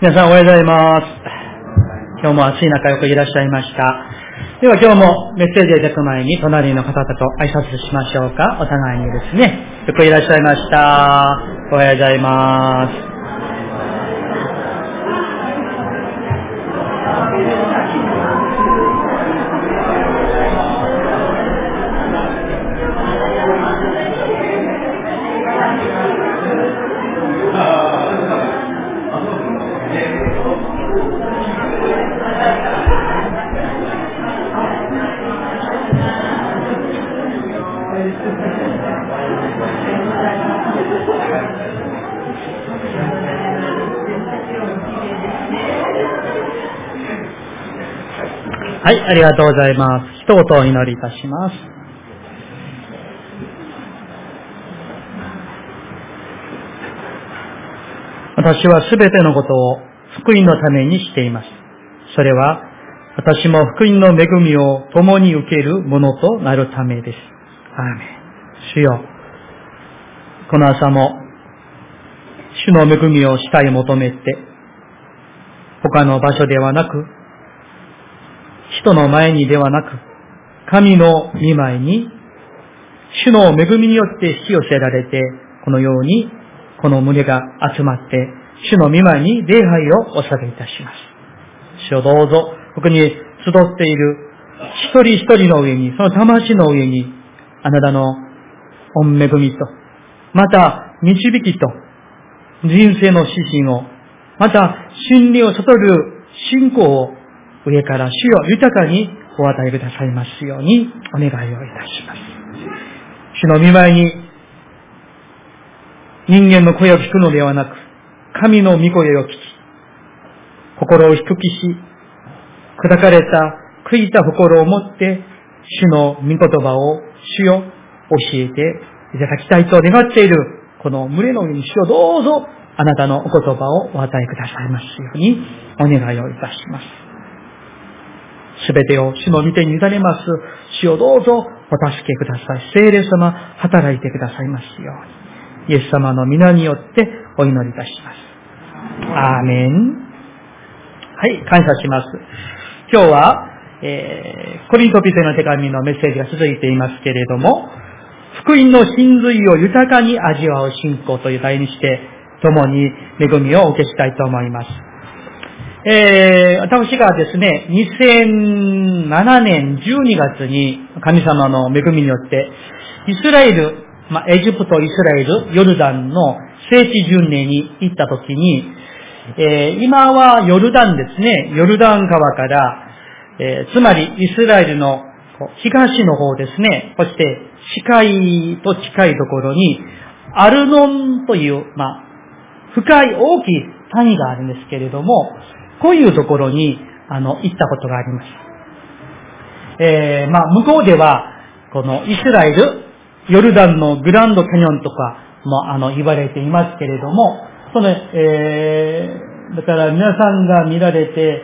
皆さんおはようございます。今日も暑い中よくいらっしゃいました。では今日もメッセージをいただく前に隣の方々と挨拶しましょうか。お互いにですね。よくいらっしゃいました。おはようございます。ありがとうございます。一言お祈りいたします。私はすべてのことを福音のためにしています。それは私も福音の恵みを共に受けるものとなるためです。アーメン。主よ、この朝も主の恵みをしたい求めて、他の場所ではなく、人の前にではなく、神の見舞いに、主の恵みによって引き寄せられて、このように、この群れが集まって、主の見舞いに礼拝をお捧げいたします。主をどうぞ、ここに集っている一人一人の上に、その魂の上に、あなたの御恵みと、また導きと、人生の指針を、また真理を悟る信仰を上から主よ豊かにお与えくださいますようにお願いをいたします。主の見舞いに人間の声を聞くのではなく、神の御声を聞き、心を低きし、砕かれた、悔いた心を持って、主の御言葉を主よ教えていただきたいと願っている、この群れの上に主をどうぞあなたのお言葉をお与えくださいますようにお願いをいたします。すべてを主の御手に委ねます。主をどうぞお助けください。聖霊様、働いてくださいますように。イエス様の皆によってお祈りいたします。アーメン。はい、感謝します。今日は、えー、コリントピテの手紙のメッセージが続いていますけれども、福音の真髄を豊かに味わう信仰という題にして、共に恵みをお受けしたいと思います。えー、私がですね、2007年12月に神様の恵みによって、イスラエル、まあ、エジプト、イスラエル、ヨルダンの聖地巡礼に行った時に、えー、今はヨルダンですね、ヨルダン川から、えー、つまりイスラエルの東の方ですね、そして近いと近いところに、アルノンという、まあ、深い大きい谷があるんですけれども、こういうところに、あの、行ったことがあります。えー、まあ、向こうでは、このイスラエル、ヨルダンのグランドキャニオンとかも、あの、言われていますけれども、その、えー、だから皆さんが見られて、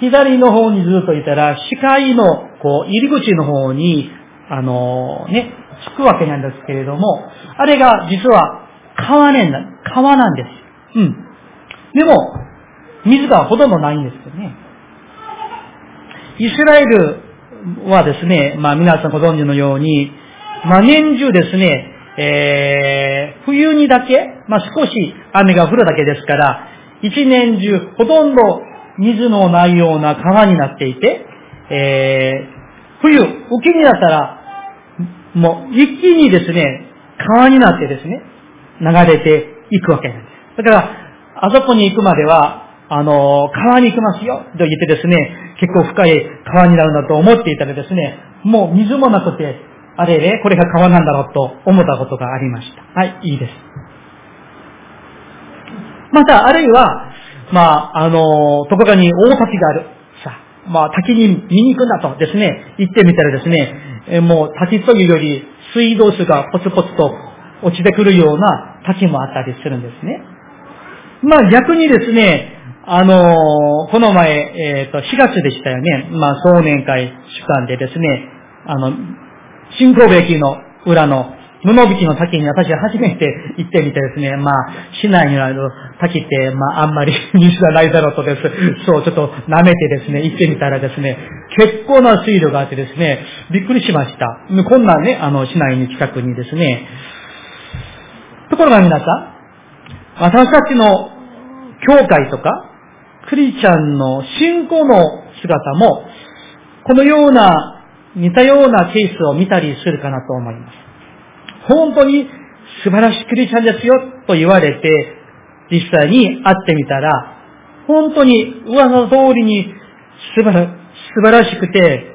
左の方にずっといたら、視界の、こう、入り口の方に、あのね、着くわけなんですけれども、あれが実は川ねんだ、川なんです。うん。でも、水がほとんどないんですよね。イスラエルはですね、まあ皆さんご存知のように、まあ年中ですね、えー、冬にだけ、まあ少し雨が降るだけですから、一年中ほとんど水のないような川になっていて、えー、冬、雨季になったら、もう一気にですね、川になってですね、流れていくわけなんです。だから、あそこに行くまでは、あの、川に行きますよと言ってですね、結構深い川になるんだと思っていたらですね、もう水もなくて、あれれ、これが川なんだろうと思ったことがありました。はい、いいです。また、あるいは、まあ、あの、どこかに大滝がある。さ、まあ、滝に見に行くんだとですね、行ってみたらですね、えもう滝というより水道水がポツポツと落ちてくるような滝もあったりするんですね。まあ逆にですね、あのー、この前、えっ、ー、と、4月でしたよね。まあ、総年会主間でですね、あの、新神戸駅の裏の布引きの滝に私は初めて行ってみてですね、まあ、市内にある滝って、まあ、あんまり 水がないだろうとです。そう、ちょっと舐めてですね、行ってみたらですね、結構な水路があってですね、びっくりしました。こんなね、あの、市内に近くにですね。ところが皆さん、私たちの教会とか、クリスチャンの信仰の姿も、このような、似たようなケースを見たりするかなと思います。本当に素晴らしいクリスチャンですよと言われて、実際に会ってみたら、本当に噂の通りに素晴ら素晴らしくて、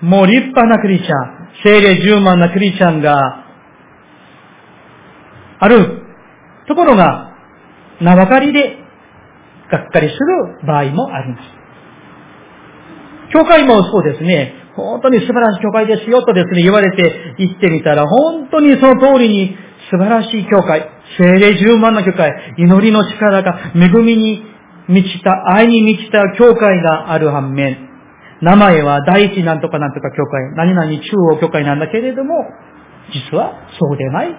もう立派なクリスチャン、精霊十万なクリスチャンがあるところが、名ばかりでがっかりする場合もあります。教会もそうですね、本当に素晴らしい教会ですよとですね、言われて行ってみたら、本当にその通りに素晴らしい教会、精霊十万の教会、祈りの力が恵みに満ちた、愛に満ちた教会がある反面、名前は第一なんとかなんとか教会、何々中央教会なんだけれども、実はそうでない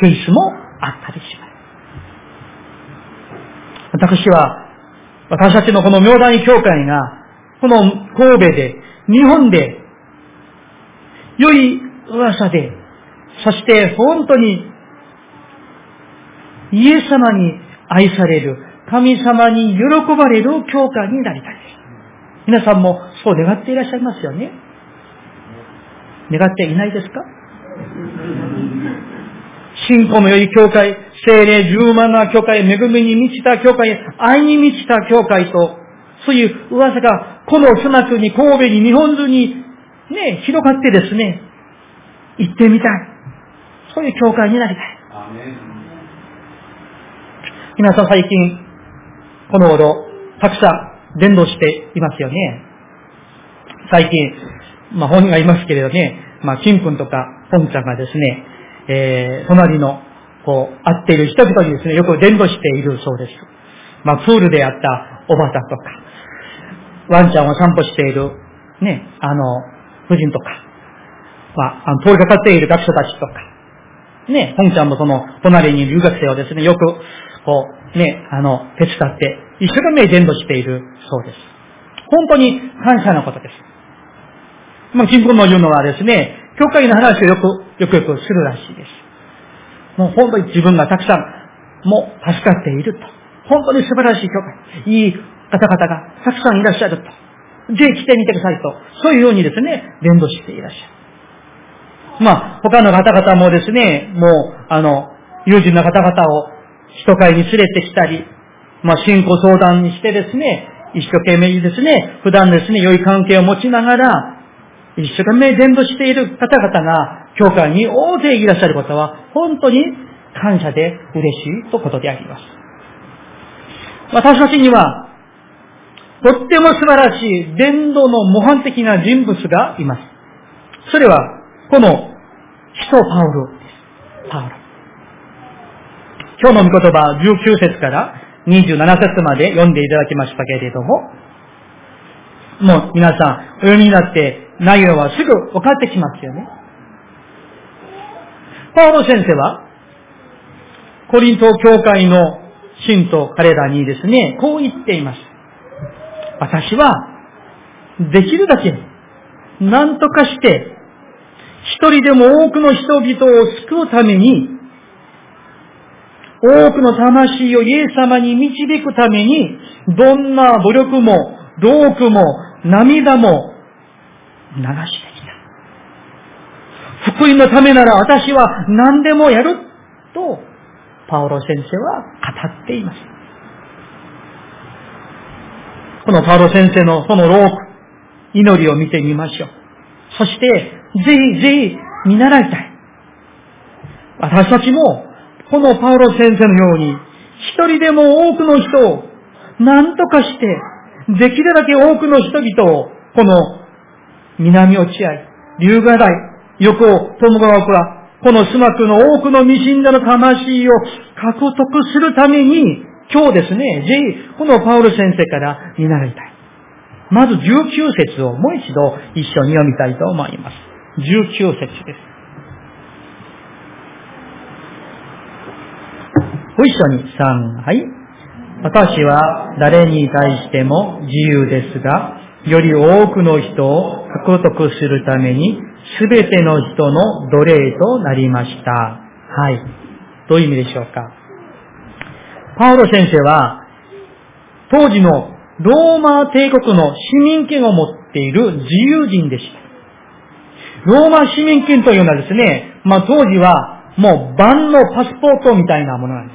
ケースもあったりします。私は、私たちのこの明大教会が、この神戸で日本で、良い噂で、そして本当に、イエス様に愛される、神様に喜ばれる教会になりたいです。皆さんもそう願っていらっしゃいますよね。願っていないですか？信仰の良い教会、精霊十万な教会、恵みに満ちた教会、愛に満ちた教会と、そういう噂が、この砂区に、神戸に、日本中に、ね、広がってですね、行ってみたい。そういう教会になりたい。皆さん最近、この頃、たくさん伝道していますよね。最近、まあ本人がいますけれどね、まあ、金粉とか、本ちゃんがですね、えー、隣の、こう、会っている人々にですね、よく伝道しているそうです。まあ、プールであったおばたとか、ワンちゃんを散歩している、ね、あの、夫人とか、まあ、あの通りかかっている学者たちとか、ね、本ちゃんもその、隣にいる留学生をですね、よく、こう、ね、あの、手伝って、一生懸命伝道しているそうです。本当に感謝のことです。まあ、金庫の言うのはですね、教会の話をよく、よくよくするらしいです。もう本当に自分がたくさん、もう助かっていると。本当に素晴らしい教会。いい方々がたくさんいらっしゃると。ぜひ来てみてくださいと。そういうようにですね、伝道していらっしゃる。まあ、他の方々もですね、もう、あの、友人の方々を人会に連れてきたり、まあ、信仰相談にしてですね、一生懸命にですね、普段ですね、良い関係を持ちながら、一生懸命伝道している方々が、教会に大勢いらっしゃることは、本当に感謝で嬉しいとことであります。私たちには、とっても素晴らしい伝道の模範的な人物がいます。それは、この、使徒パウロです。パウロ。今日の御言葉19節から27節まで読んでいただきましたけれども、もう皆さん、お読みになって内容はすぐ分かってきますよね。パウロ先生は、コリント教会の信徒彼らにですね、こう言っています。私は、できるだけ、何とかして、一人でも多くの人々を救うために、多くの魂をイエス様に導くために、どんな努力も、労苦も、涙も、流してきた。福音のためなら私は何でもやると、パオロ先生は語っています。このパウロ先生のそのローク、祈りを見てみましょう。そして、ぜひぜひ見習いたい。私たちも、このパウロ先生のように、一人でも多くの人を、何とかして、できるだけ多くの人々を、この南落合、龍河台、横尾、友ヶは、このスマクの多くの未信者の魂を獲得するために、今日ですね、ぜひ、このパウル先生から見習いたい。まず19節をもう一度一緒に読みたいと思います。19節です。ご一緒に3、はい。私は誰に対しても自由ですが、より多くの人を獲得するために、すべての人の奴隷となりました。はい。どういう意味でしょうか。パウロ先生は、当時のローマ帝国の市民権を持っている自由人でした。ローマ市民権というのはですね、まあ当時はもう万のパスポートみたいなものなんで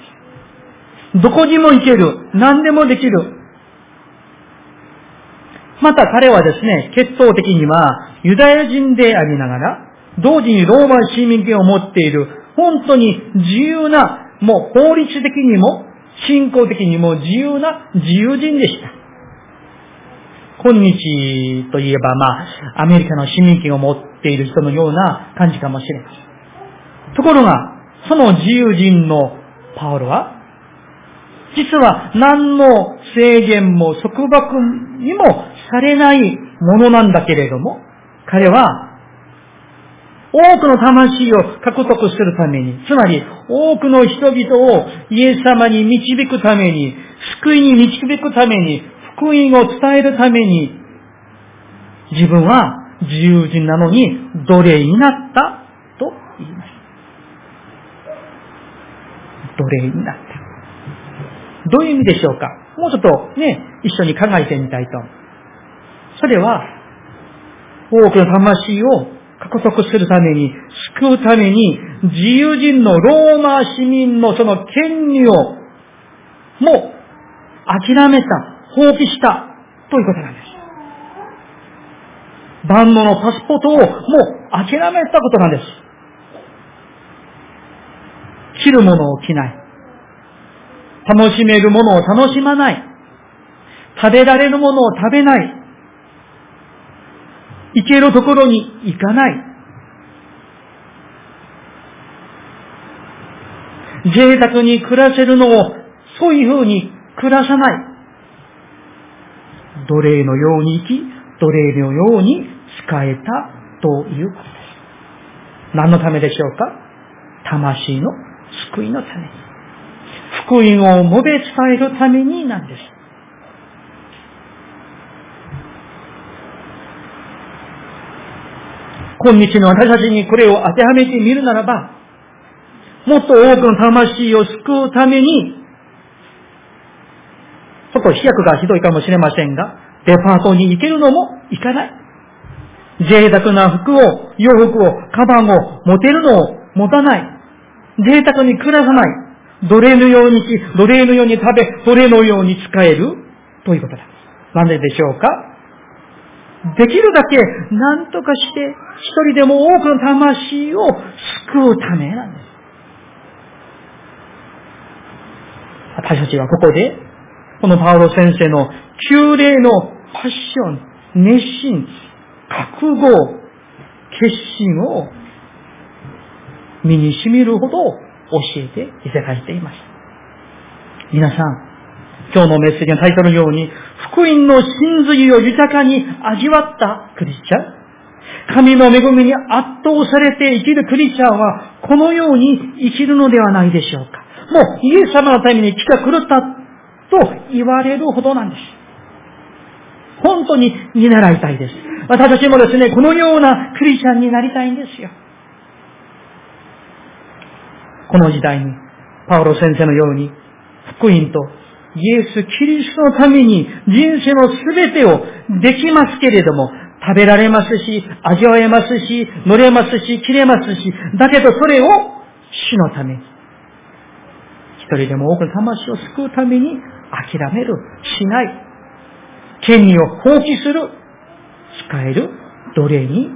す。どこにも行ける。何でもできる。また彼はですね、血統的にはユダヤ人でありながら、同時にローマ市民権を持っている、本当に自由な、もう法律的にも、信仰的にも自由な自由人でした。今日といえば、まあ、アメリカの市民権を持っている人のような感じかもしれません。ところが、その自由人のパウロは、実は何の制限も束縛にもされないものなんだけれども、彼は多くの魂を獲得するために、つまり多くの人々をイエス様に導くために、救いに導くために、福音を伝えるために、自分は自由人なのに奴隷になったと言います。奴隷になった。どういう意味でしょうか？もうちょっとね、一緒に考えてみたいと。それは、多くの魂を獲得するために、救うために、自由人のローマ市民のその権利を、もう、諦めた、放棄した、ということなんです。万能のパスポートをもう諦めたことなんです。着るものを着ない。楽しめるものを楽しまない。食べられるものを食べない。行けるところに行かない。贅沢に暮らせるのをそういうふうに暮らさない。奴隷のように生き、奴隷のように使えたということです。何のためでしょうか？魂の救いのために。福音を述べ伝えるためになんです。今日の私たちにこれを当てはめてみるならば、もっと多くの魂を救うために、ちょっと飛躍がひどいかもしれませんが、デパートに行けるのも行かない。贅沢な服を、洋服を、カバンを持てるのを持たない。贅沢に暮らさない。奴隷のようにし、奴隷のように食べ、奴隷のように使えるということだ。なんででしょうか？できるだけ何とかして一人でも多くの魂を救うためなんです。私たちはここで、このパウロ先生の旧礼のパッション、熱心、覚悟、決心を身に染みるほど教えていただいています。皆さん、今日のメッセージのタイトルのように、福音の真髄を豊かに味わったクリスチャン。神の恵みに圧倒されて生きるクリスチャンは、このように生きるのではないでしょうか。もう、イエス様のために来た狂ったと言われるほどなんです。本当に見習いたいです。私たちもですね、このようなクリスチャンになりたいんですよ。この時代に、パウロ先生のように、福音とイエス・キリストのために人生のすべてをできますけれども、食べられますし、味わえますし、乗れますし、着れますし、だけどそれを主のために、一人でも多くの魂を救うために諦める、しない、権利を放棄する、使える奴隷に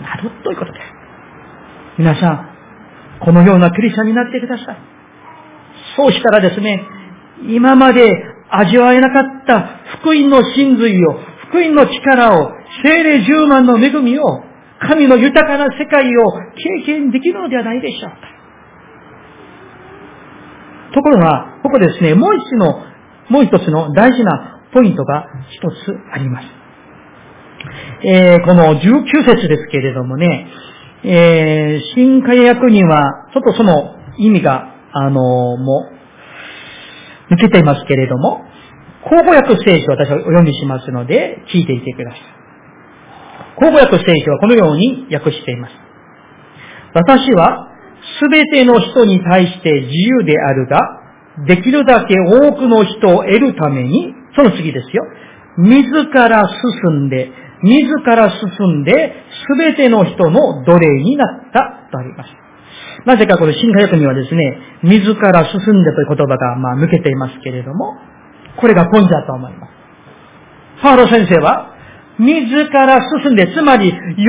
なるということです。皆さん、このようなクリスチャンになってください。そうしたらですね、今まで味わえなかった福音の真髄を、福音の力を、精霊十万の恵みを、神の豊かな世界を経験できるのではないでしょうか。ところが、ここですね、もう一つの、もう一つの大事なポイントが一つあります。えー、この19節ですけれどもね、えー、新海約には、ちょっとその意味が、あのー、もう、抜けていますけれども、口語訳聖書を私はお読みしますので、聞いていてください。口語訳聖書はこのように訳しています。私は、すべての人に対して自由であるが、できるだけ多くの人を得るために、その次ですよ。自ら進んで、自ら進んで、すべての人の奴隷になったとあります。なぜかこの新科学にはですね、自ら進んでという言葉がまあ抜けていますけれども、これがポイントだと思います。パウロ先生は、自ら進んで、つまり、喜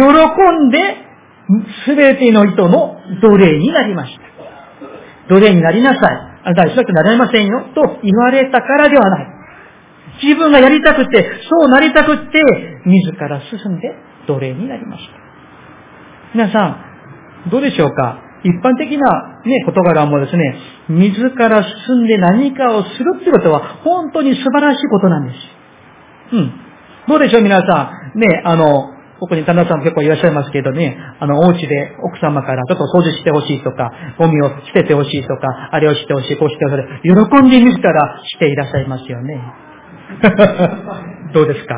んで、すべての人の奴隷になりました。奴隷になりなさい。あなたはしなくなれませんよ。と言われたからではない。自分がやりたくて、そうなりたくて、自ら進んで奴隷になりました。皆さん、どうでしょうか？一般的なね、事柄もですね、自ら進んで何かをするってことは、本当に素晴らしいことなんです。うん。どうでしょう皆さん。ね、あの、ここに旦那さんも結構いらっしゃいますけどね、あの、お家で奥様からちょっと掃除してほしいとか、ゴミを捨ててほしいとか、あれをしてほしい、こうしてほしい、喜んで自らしていらっしゃいますよね。どうですか？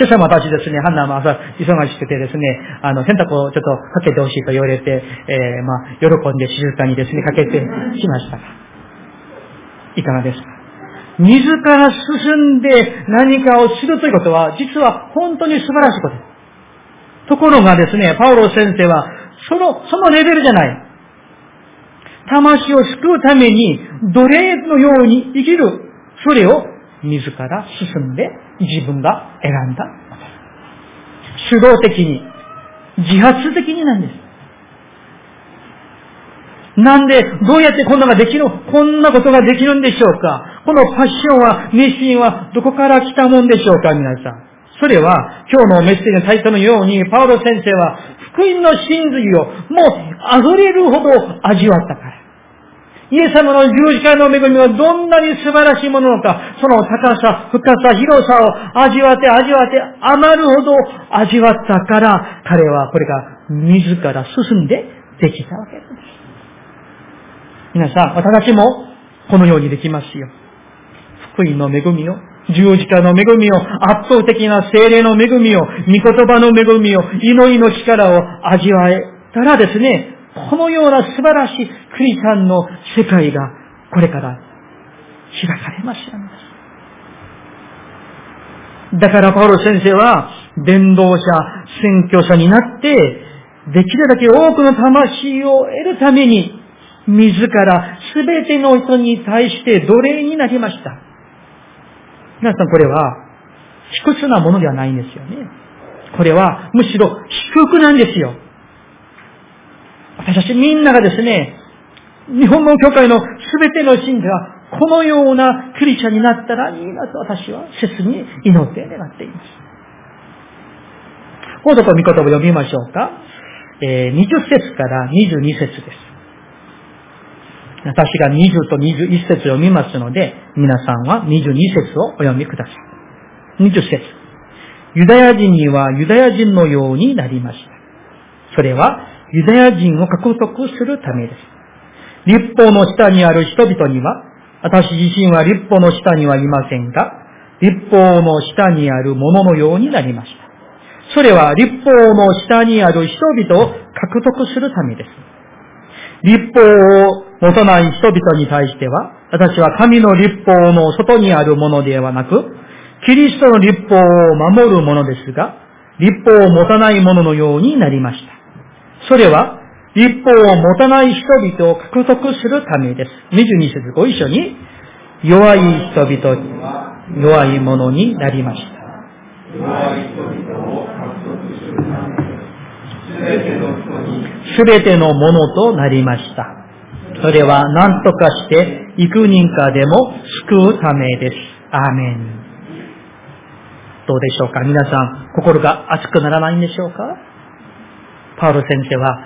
今朝も私ですね、ハンナも朝忙しくてですね、あの、洗濯をちょっとかけてほしいと言われて、えー、まあ、喜んで静かにですね、かけてしました。いかがですか？自ら進んで何かをするということは、実は本当に素晴らしいことです。ところがですね、パウロ先生は、その、そのレベルじゃない。魂を救うために、奴隷のように生きる。それを自ら進んで自分が選んだ。主導的に、自発的になんです。なんで、どうやってこんなができる、こんなことができるんでしょうかこのパッションは、熱心はどこから来たもんでしょうか皆さん。それは、今日のメッセージのタイトルのように、パウロ先生は、福音の真髄をもう溢れるほど味わったから。イエス様の十字架の恵みはどんなに素晴らしいものなのか、その高さ、深さ、広さを味わって味わって余るほど味わったから、彼はこれが自ら進んでできたわけです。皆さん、私たちもこのようにできますよ。福音の恵みを、十字架の恵みを、圧倒的な精霊の恵みを、御言葉の恵みを、祈りの力を味わえたらですね、このような素晴らしいクリスチャンの世界がこれから開かれましただからパウロ先生は伝道者、選挙者になって、できるだけ多くの魂を得るために、自ら全ての人に対して奴隷になりました。皆さんこれは、卑屈なものではないんですよね。これは、むしろ低くなんですよ。私たちみんながですね、日本の教会の全ての信者がこのようなクリスチャンになったらいいなと私は切に祈って願っています。このとこ見言葉を読みましょうか。えー、20節から22節です。私が20と21節を読みますので、皆さんは22節をお読みください。20節ユダヤ人にはユダヤ人のようになりました。それはユダヤ人を獲得するためです。立法の下にある人々には、私自身は立法の下にはいませんが、立法の下にあるもののようになりました。それは立法の下にある人々を獲得するためです。立法を持たない人々に対しては、私は神の立法の外にあるものではなく、キリストの立法を守るものですが、立法を持たないもののようになりました。それは、立法を持たない人々を獲得するためです。22節ご一緒に、弱い人々には弱いものになりました。弱い人々を獲得するためです。すべての人に、すべてのものとなりました。それは何とかして幾人かでも救うためです。アーメン。どうでしょうか？皆さん、心が熱くならないんでしょうか？パウロ先生は、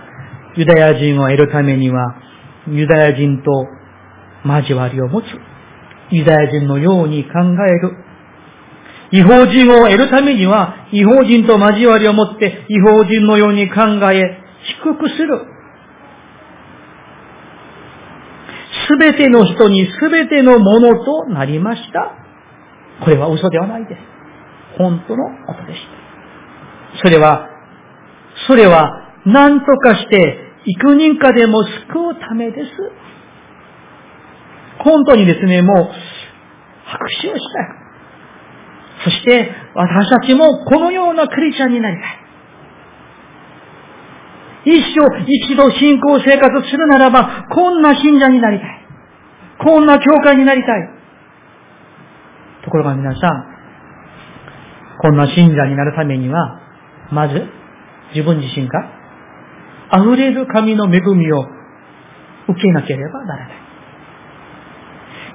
ユダヤ人を得るためには、ユダヤ人と交わりを持つ。ユダヤ人のように考える。違法人を得るためには、違法人と交わりを持って、違法人のように考え、低くする。すべての人にすべてのものとなりました。これは嘘ではないです。本当のことでした。それは、それは何とかして幾人かでも救うためです。本当にですね、もう拍手をしたい。そして私たちもこのようなクリスチャンになりたい。一生一度信仰生活するならば、こんな信者になりたい。こんな教会になりたい。ところが皆さん、こんな信者になるためには、まず、自分自身が、溢れる神の恵みを受けなければならない。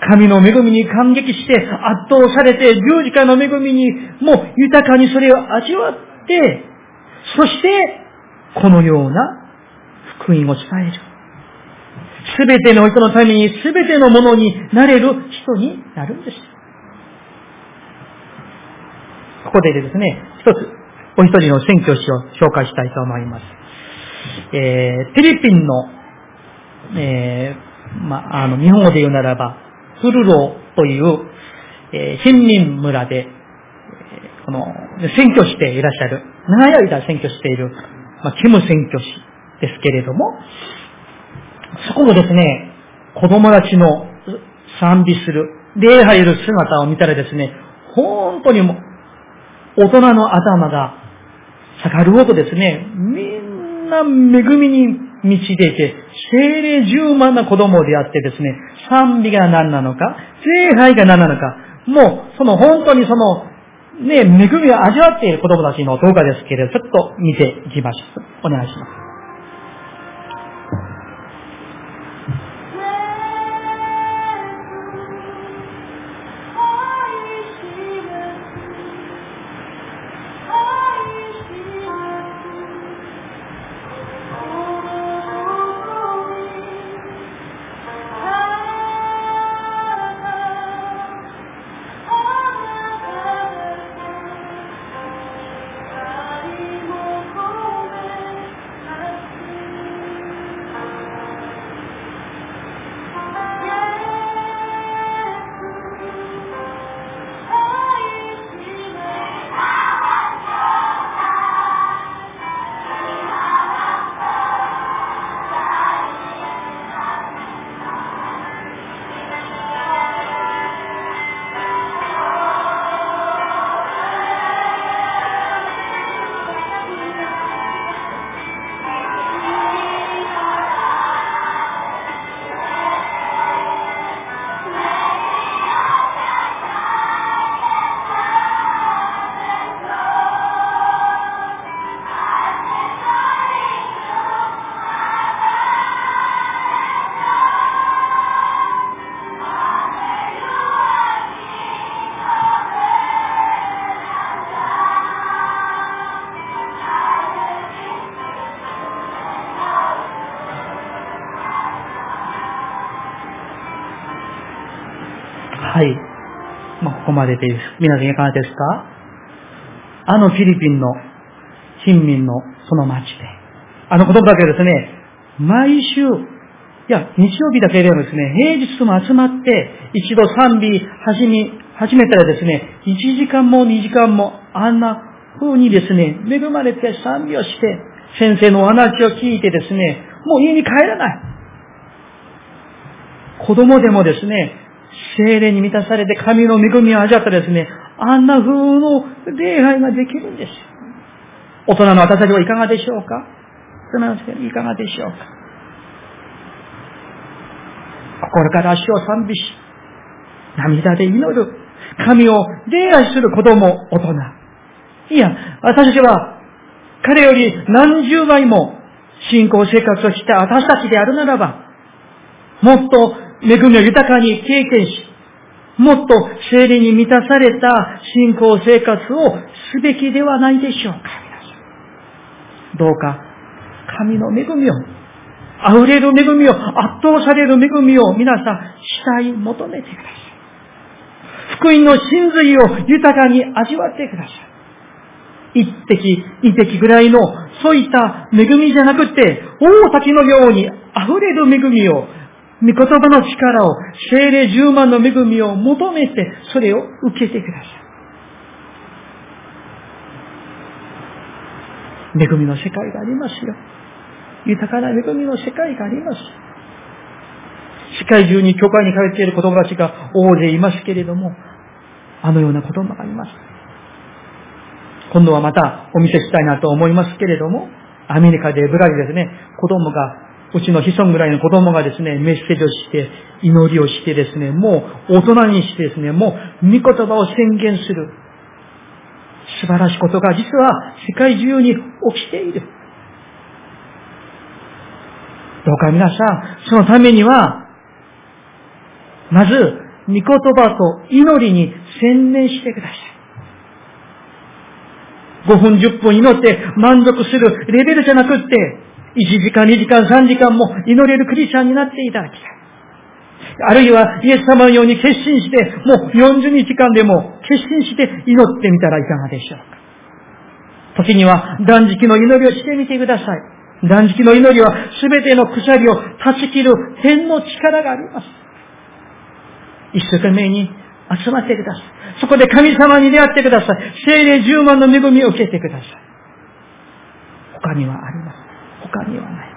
神の恵みに感激して圧倒されて十字架の恵みにもう豊かにそれを味わって、そしてこのような福音を伝える。すべての人のためにすべてのものになれる人になるんです。ここでですね、一つ、お一人の宣教師を紹介したいと思います。えー、フィリピンの、えー、まあ、の、日本語で言うならば、フルローという、えー、貧民村で、この、選挙していらっしゃる、長い間選挙している、ま、キム選挙師ですけれども、そこもですね、子供たちの賛美する、礼拝する姿を見たらですね、本当にもう、大人の頭が下がるほどですね、みんな恵みに満ちていて、精霊十万な子供であってですね、賛美が何なのか、聖杯が何なのか、もう、その本当にその、ね、恵みを味わっている子供たちの動画ですけれど、ちょっと見ていきましょう。お願いします。こまでです。皆さんいかがですか？あのフィリピンの貧民のその町で、あの子供だけですね、毎週、いや、日曜日だけでもですね、平日とも集まって、一度賛美始め、始めたらですね、1時間も2時間もあんな風にですね、恵まれて賛美をして、先生のお話を聞いてですね、もう家に帰らない。子供でもですね、精霊に満たされて神の恵みを味わったですね、あんな風の礼拝ができるんです。大人の私たちはいかがでしょうか？大人の私いかがでしょうか？心から足を賛美し、涙で祈る。神を礼拝する子供、大人。いや、私たちは彼より何十倍も信仰生活をした私たちであるならば、もっと恵みを豊かに経験し、もっと精霊に満たされた信仰生活をすべきではないでしょうか、どうか、神の恵みを、溢れる恵みを、圧倒される恵みを皆さん、したい求めてください。福音の真髄を豊かに味わってください。一滴、二滴ぐらいの、そういった恵みじゃなくて、大滝のように溢れる恵みを御言葉の力を、精霊十万の恵みを求めて、それを受けてください。恵みの世界がありますよ。豊かな恵みの世界があります。世界中に教会に通っている子供たちが大勢いますけれども、あのような子供がいます。今度はまたお見せしたいなと思いますけれども、アメリカでブラジルですね、子供が、うちの子孫ぐらいの子供がですね、メッセージをして、祈りをしてですね、もう大人にしてですね、もう御言葉を宣言する。素晴らしいことが実は世界中に起きている。どうか皆さん、そのためには、まず、御言葉と祈りに専念してください。5分、10分祈って満足するレベルじゃなくって、1時間、2時間、3時間も祈れるクリスチャンになっていただきたい。あるいは、イエス様のように決心して、もう40日間でも決心して祈ってみたらいかがでしょうか。時には断食の祈りをしてみてください。断食の祈りは全ての鎖を断ち切る天の力があります。一生懸命に集まってください。そこで神様に出会ってください。精霊十万の恵みを受けてください。他にはあります。他にはない。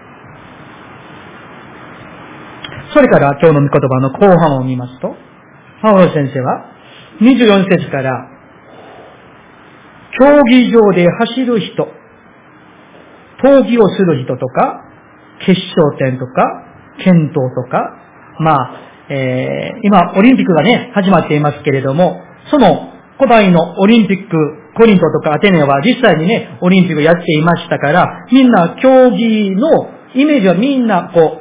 それから今日の御言葉の後半を見ますと、パウロ先生は24節から、競技場で走る人、闘技をする人とか、決勝点とか、検討とか、まあ、えー、今、オリンピックがね、始まっていますけれども、その古代のオリンピック、コリントとかアテネは実際にね、オリンピックやっていましたから、みんな競技のイメージはみんなこ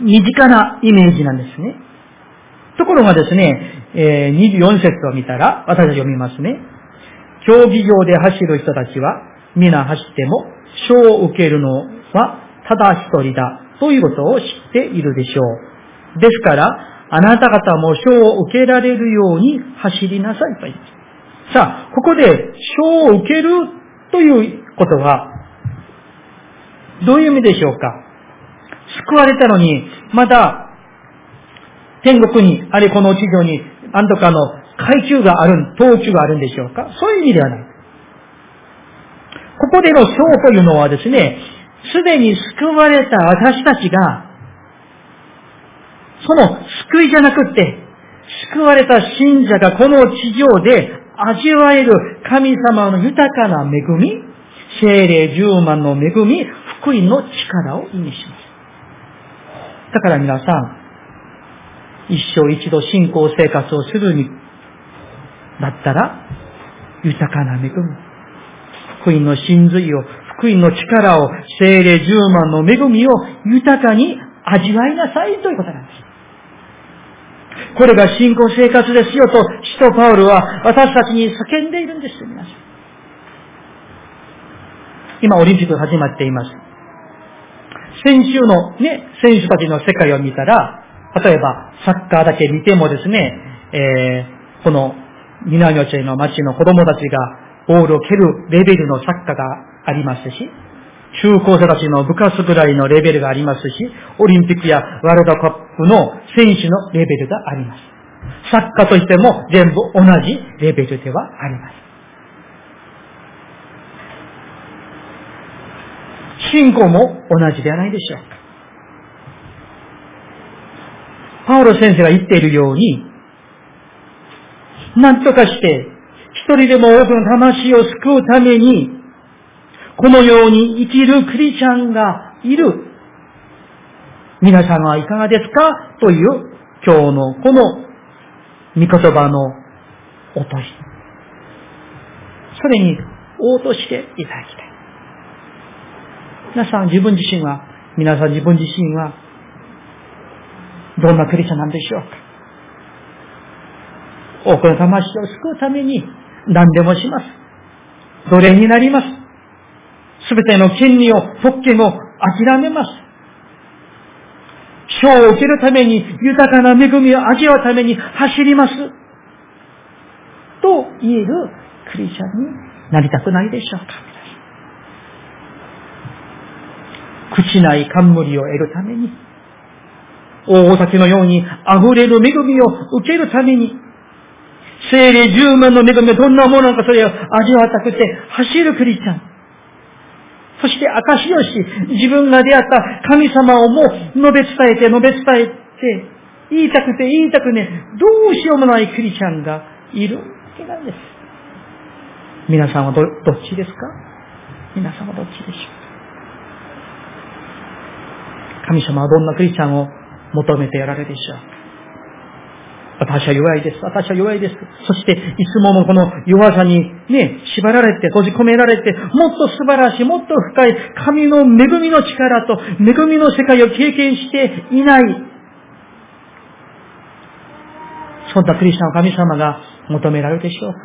う、身近なイメージなんですね。ところがですね、えー、24節を見たら、私たち読みますね。競技場で走る人たちは、皆走っても賞を受けるのはただ一人だということを知っているでしょう。ですから、あなた方も賞を受けられるように走りなさいと言います。さあ、ここで賞を受けるということは、どういう意味でしょうか？救われたのに、まだ天国に、あれこの地上に、あんとかの階級がある、等級があるんでしょうか？そういう意味ではない。ここでの章というのはですね、すでに救われた私たちが、その救いじゃなくって、救われた信者がこの地上で味わえる神様の豊かな恵み、精霊十万の恵み、福音の力を意味します。だから皆さん、一生一度信仰生活をするに、だったら、豊かな恵み、福音の真髄を、福音の力を、精霊十万の恵みを豊かに味わいなさいということなんです。これが信仰生活ですよと、使徒パウルは私たちに叫んでいるんです、皆さん。今、オリンピック始まっています。先週のね、選手たちの世界を見たら、例えば、サッカーだけ見てもですね、えー、この南予地の町の子供たちがボールを蹴るレベルのサッカーがありますし、中高生たちの部活ぐらいのレベルがありますし、オリンピックやワールドカップの選手のレベルがあります。サッカーとしても全部同じレベルではあります。信仰も同じではないでしょうか。パウロ先生が言っているように、何とかして一人でも多くの魂を救うために、このように生きるクリスチャンがいる。皆さんはいかがですか？という今日のこの御言葉の落とし。それに応答していただきたい。皆さん自分自身は、皆さん自分自身は、どんなクリスチャンなんでしょうか？多くの魂を救うために何でもします。奴隷になります。すべての権利を、特権を諦めます。賞を受けるために、豊かな恵みを味わうために走ります。と言えるクリスチャンになりたくないでしょうか朽ちない冠を得るために、大崎のように溢れる恵みを受けるために、精霊十万の恵みがどんなものかそれを味わったくて走るクリスチャン。そして証をし、自分が出会った神様をも述べ伝えて、述べ伝えて、言いたくて言いたくね、どうしようもないクリスチャンがいるわけなんです。皆さんはど、どっちですか？皆さんはどっちでしょう？神様はどんなクリスチャンを求めてやられるでしょう？私は弱いです。私は弱いです。そして、いつものこの弱さにね、縛られて、閉じ込められて、もっと素晴らしい、もっと深い神の恵みの力と恵みの世界を経験していない。そんなクリスチャン神様が求められるでしょうか？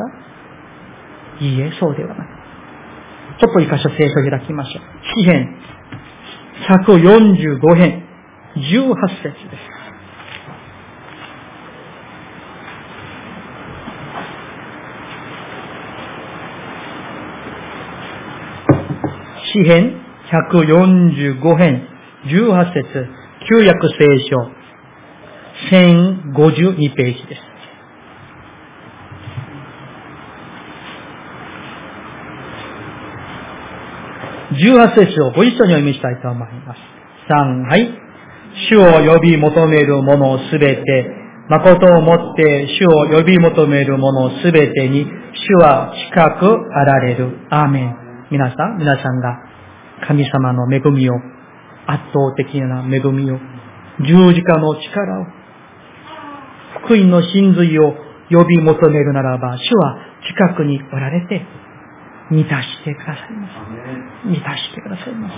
いいえ、そうではない。ちょっと一箇所聖書を開きましょう。詩編145編18節です。詩編145編18節旧約聖書1052ページです。18節をご一緒にお読みしたいと思います。3、はい。主を呼び求める者すべて、誠をもって主を呼び求める者すべてに、主は近くあられる。アーメン。皆さん、皆さんが神様の恵みを、圧倒的な恵みを、十字架の力を、福音の真髄を呼び求めるならば、主は近くにおられて、満たしてくださいます。満たしてくださいます。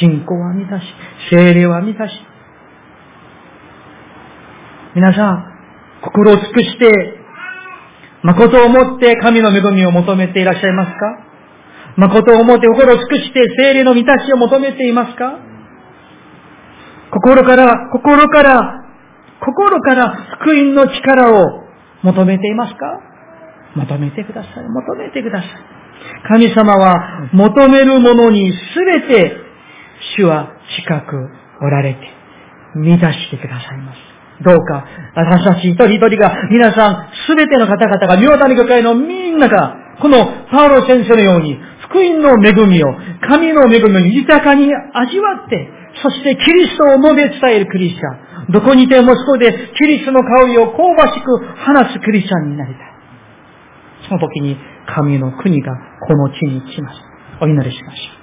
信仰は満たし、精霊は満たし。皆さん、心を尽くして、誠をもって神の恵みを求めていらっしゃいますか？誠をもって心を尽くして精霊の満たしを求めていますか？心から、心から、心から福音の力を求めていますか？求めてください。求めてください。神様は求めるものにすべて主は近くおられて満たしてくださいます。どうか、私たち一人一人が、皆さん、すべての方々が、妙谷教会のみんなが、このパウロ先生のように、福音の恵みを、神の恵みを豊かに味わって、そしてキリストを述べ伝えるクリスチャン。どこにいてもそこでキリストの香りを香ばしく話すクリスチャンになりたい。その時に神の国がこの地に来ました。お祈りしましょう。